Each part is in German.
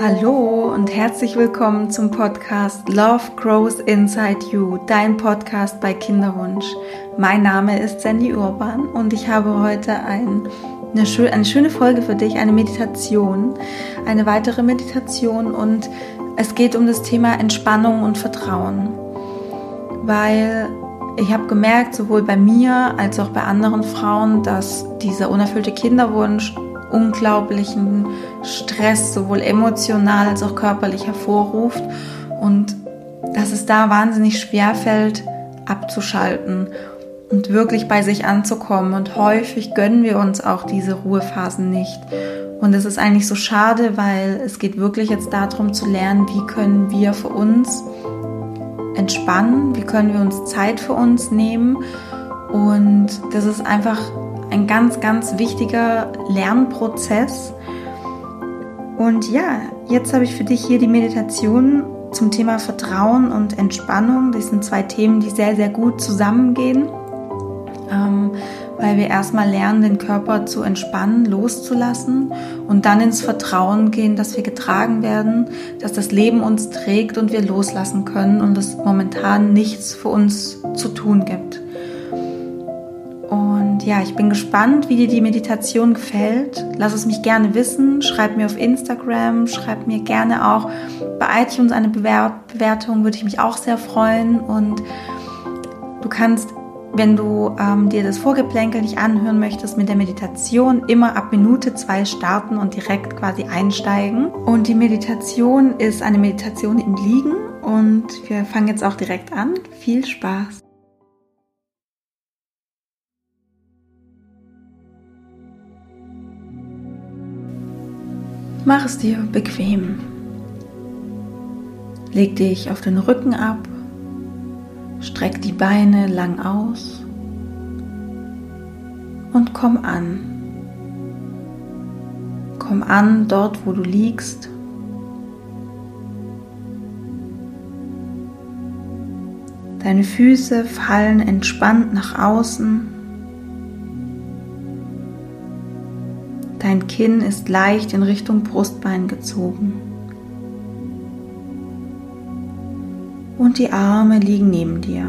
Hallo und herzlich willkommen zum Podcast Love Grows Inside You, dein Podcast bei Kinderwunsch. Mein Name ist Sandy Urban und ich habe heute ein, eine, eine schöne Folge für dich, eine Meditation, eine weitere Meditation und es geht um das Thema Entspannung und Vertrauen, weil ich habe gemerkt, sowohl bei mir als auch bei anderen Frauen, dass dieser unerfüllte Kinderwunsch unglaublichen Stress, sowohl emotional als auch körperlich hervorruft und dass es da wahnsinnig schwer fällt, abzuschalten und wirklich bei sich anzukommen. Und häufig gönnen wir uns auch diese Ruhephasen nicht. Und es ist eigentlich so schade, weil es geht wirklich jetzt darum zu lernen, wie können wir für uns entspannen, wie können wir uns Zeit für uns nehmen. Und das ist einfach ein ganz, ganz wichtiger Lernprozess. Und ja, jetzt habe ich für dich hier die Meditation zum Thema Vertrauen und Entspannung. Das sind zwei Themen, die sehr, sehr gut zusammengehen, ähm, weil wir erstmal lernen, den Körper zu entspannen, loszulassen und dann ins Vertrauen gehen, dass wir getragen werden, dass das Leben uns trägt und wir loslassen können und es momentan nichts für uns zu tun gibt ja, ich bin gespannt, wie dir die Meditation gefällt. Lass es mich gerne wissen. Schreib mir auf Instagram, schreib mir gerne auch bei iTunes eine Bewertung, würde ich mich auch sehr freuen. Und du kannst, wenn du ähm, dir das Vorgeplänkel nicht anhören möchtest, mit der Meditation immer ab Minute zwei starten und direkt quasi einsteigen. Und die Meditation ist eine Meditation im Liegen und wir fangen jetzt auch direkt an. Viel Spaß! Mach es dir bequem. Leg dich auf den Rücken ab, streck die Beine lang aus und komm an. Komm an dort, wo du liegst. Deine Füße fallen entspannt nach außen. Dein Kinn ist leicht in Richtung Brustbein gezogen. Und die Arme liegen neben dir.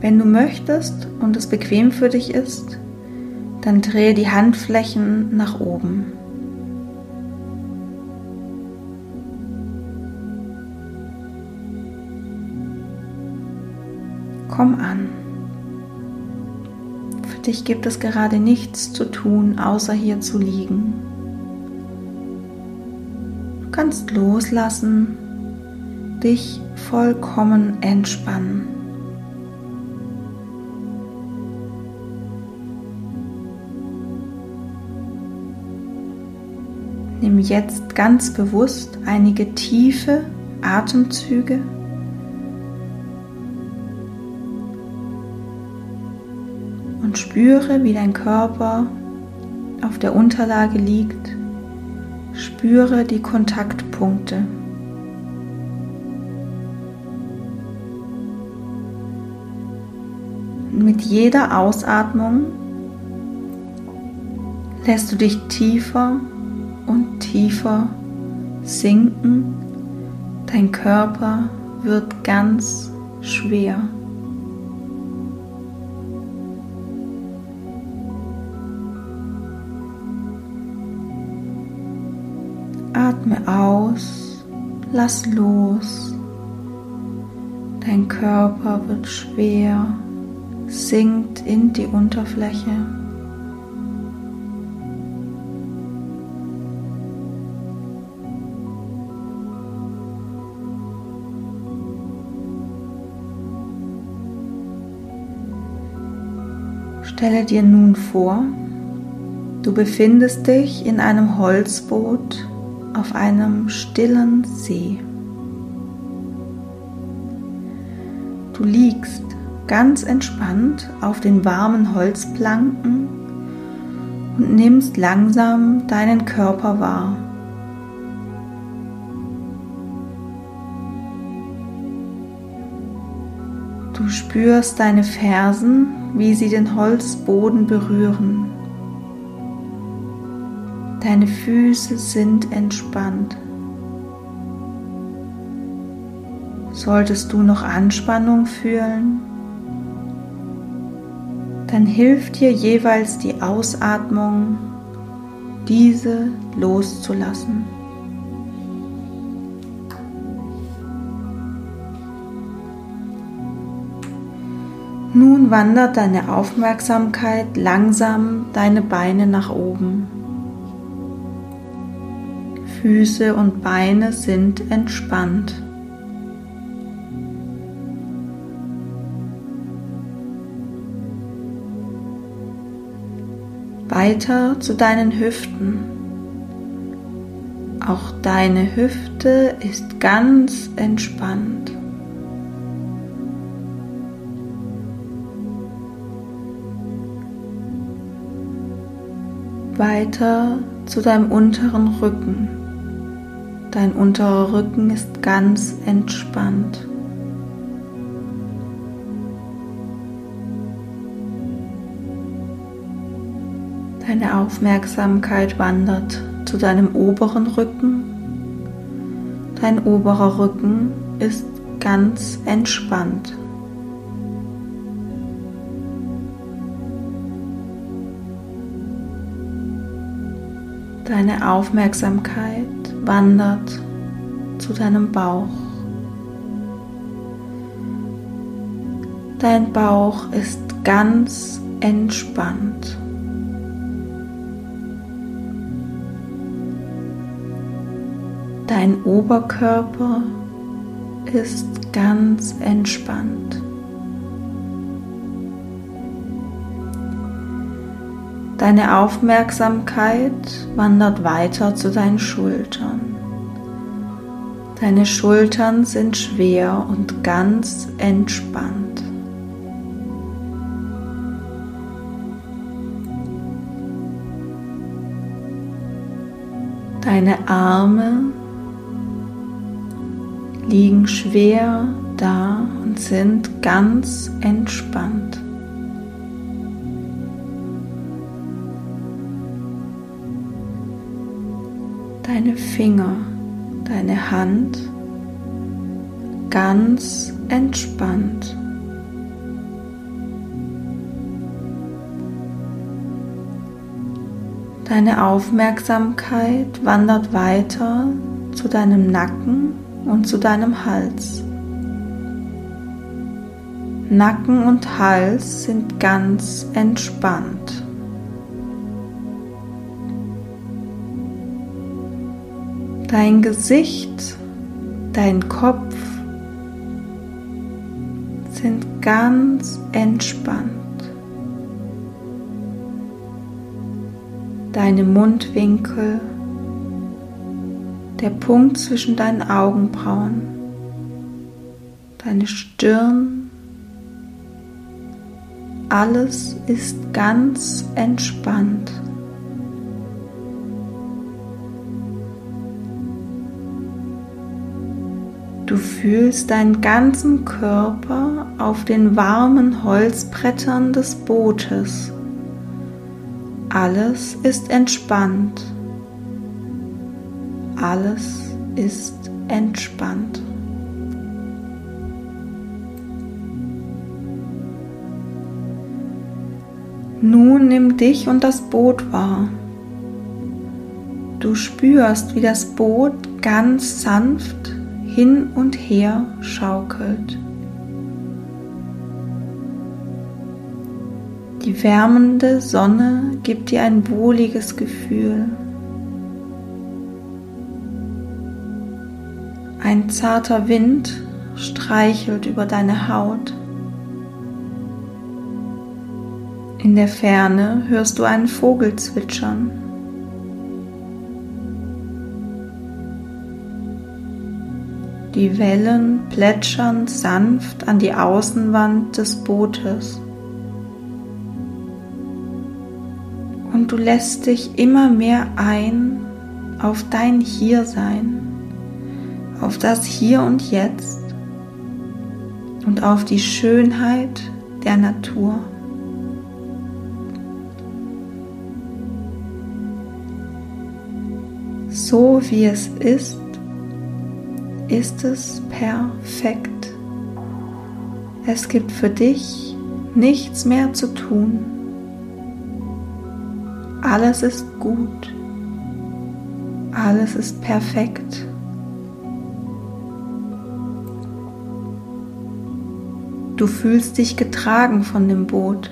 Wenn du möchtest und es bequem für dich ist, dann drehe die Handflächen nach oben. Komm an dich gibt es gerade nichts zu tun, außer hier zu liegen. Du kannst loslassen, dich vollkommen entspannen. Nimm jetzt ganz bewusst einige tiefe Atemzüge spüre, wie dein Körper auf der Unterlage liegt. Spüre die Kontaktpunkte. Mit jeder Ausatmung lässt du dich tiefer und tiefer sinken. Dein Körper wird ganz schwer. Atme aus, lass los. Dein Körper wird schwer, sinkt in die Unterfläche. Stelle dir nun vor, du befindest dich in einem Holzboot auf einem stillen See. Du liegst ganz entspannt auf den warmen Holzplanken und nimmst langsam deinen Körper wahr. Du spürst deine Fersen, wie sie den Holzboden berühren. Deine Füße sind entspannt. Solltest du noch Anspannung fühlen, dann hilft dir jeweils die Ausatmung, diese loszulassen. Nun wandert deine Aufmerksamkeit langsam deine Beine nach oben. Füße und Beine sind entspannt. Weiter zu deinen Hüften. Auch deine Hüfte ist ganz entspannt. Weiter zu deinem unteren Rücken. Dein unterer Rücken ist ganz entspannt. Deine Aufmerksamkeit wandert zu deinem oberen Rücken. Dein oberer Rücken ist ganz entspannt. Deine Aufmerksamkeit wandert zu deinem Bauch. Dein Bauch ist ganz entspannt. Dein Oberkörper ist ganz entspannt. Deine Aufmerksamkeit wandert weiter zu deinen Schultern. Deine Schultern sind schwer und ganz entspannt. Deine Arme liegen schwer da und sind ganz entspannt. Deine Finger, deine Hand ganz entspannt. Deine Aufmerksamkeit wandert weiter zu deinem Nacken und zu deinem Hals. Nacken und Hals sind ganz entspannt. Dein Gesicht, dein Kopf sind ganz entspannt. Deine Mundwinkel der Punkt zwischen deinen Augenbrauen, deine Stirn, alles ist ganz entspannt. Du fühlst deinen ganzen Körper auf den warmen Holzbrettern des Bootes. Alles ist entspannt alles ist entspannt. Nun nimm dich und das Boot wahr. Du spürst, wie das Boot ganz sanft hin und her schaukelt. Die wärmende Sonne gibt dir ein wohliges Gefühl. Ein zarter Wind streichelt über deine Haut. In der Ferne hörst du einen Vogel zwitschern. Die Wellen plätschern sanft an die Außenwand des Bootes. Und du lässt dich immer mehr ein auf dein Hiersein auf das Hier und Jetzt und auf die Schönheit der Natur. So wie es ist, ist es perfekt. Es gibt für dich nichts mehr zu tun. Alles ist gut. Alles ist perfekt. Du fühlst dich getragen von dem Boot.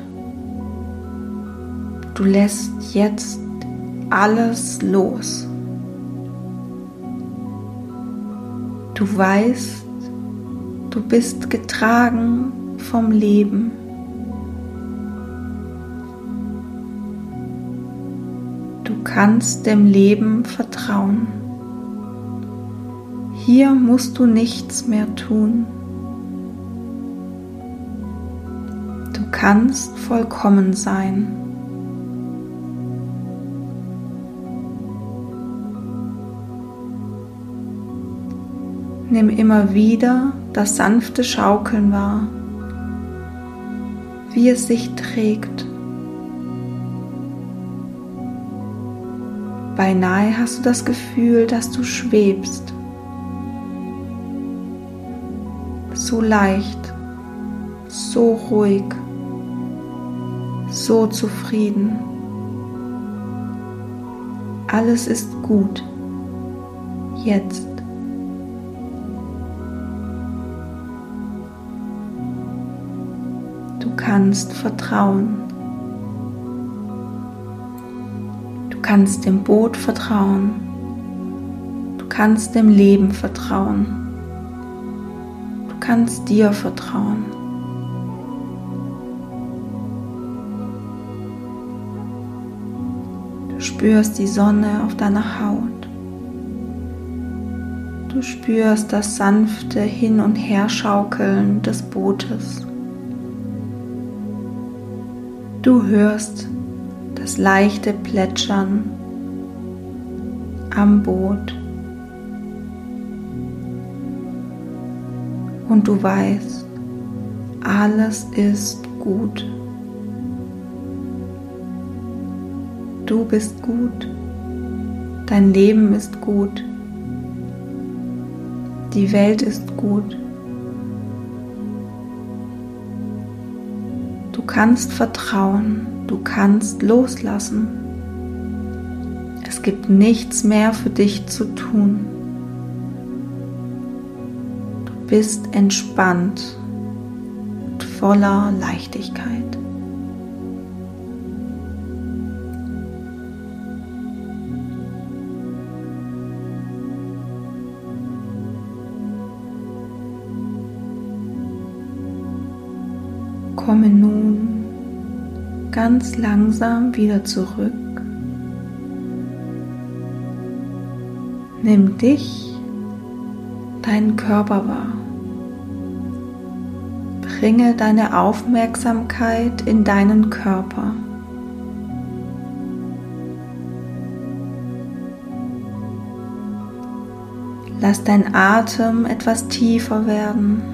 Du lässt jetzt alles los. Du weißt, du bist getragen vom Leben. Du kannst dem Leben vertrauen. Hier musst du nichts mehr tun. Du kannst vollkommen sein. Nimm immer wieder das sanfte Schaukeln wahr, wie es sich trägt. Beinahe hast du das Gefühl, dass du schwebst. So leicht, so ruhig, so zufrieden. Alles ist gut. Jetzt. Kannst vertrauen. Du kannst dem Boot vertrauen. Du kannst dem Leben vertrauen. Du kannst dir vertrauen. Du spürst die Sonne auf deiner Haut. Du spürst das sanfte Hin- und Herschaukeln des Bootes. Du hörst das leichte Plätschern am Boot. Und du weißt, alles ist gut. Du bist gut. Dein Leben ist gut. Die Welt ist gut. Kannst vertrauen, du kannst loslassen. Es gibt nichts mehr für dich zu tun. Du bist entspannt und voller Leichtigkeit. Komme nun ganz langsam wieder zurück. Nimm dich, deinen Körper wahr. Bringe deine Aufmerksamkeit in deinen Körper. Lass dein Atem etwas tiefer werden.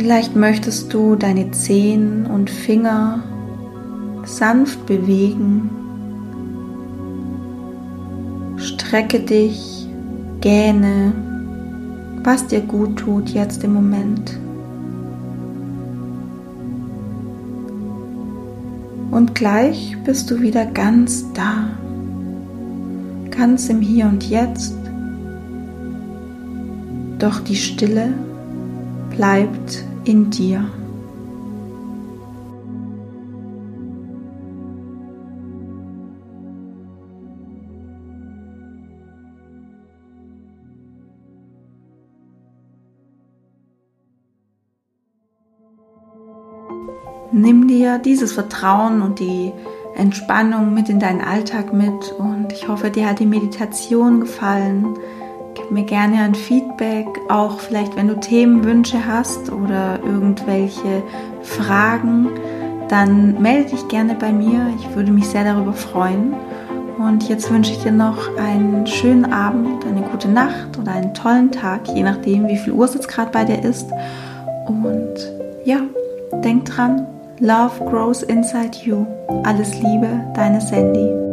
Vielleicht möchtest du deine Zehen und Finger sanft bewegen. Strecke dich, gähne, was dir gut tut jetzt im Moment. Und gleich bist du wieder ganz da, ganz im Hier und Jetzt. Doch die Stille bleibt in dir. Nimm dir dieses Vertrauen und die Entspannung mit in deinen Alltag mit und ich hoffe, dir hat die Meditation gefallen. Gib mir gerne ein Feedback, auch vielleicht wenn du Themenwünsche hast oder irgendwelche Fragen, dann melde dich gerne bei mir. Ich würde mich sehr darüber freuen. Und jetzt wünsche ich dir noch einen schönen Abend, eine gute Nacht oder einen tollen Tag, je nachdem, wie viel Uhr es jetzt gerade bei dir ist. Und ja, denk dran, Love grows inside you. Alles Liebe, deine Sandy.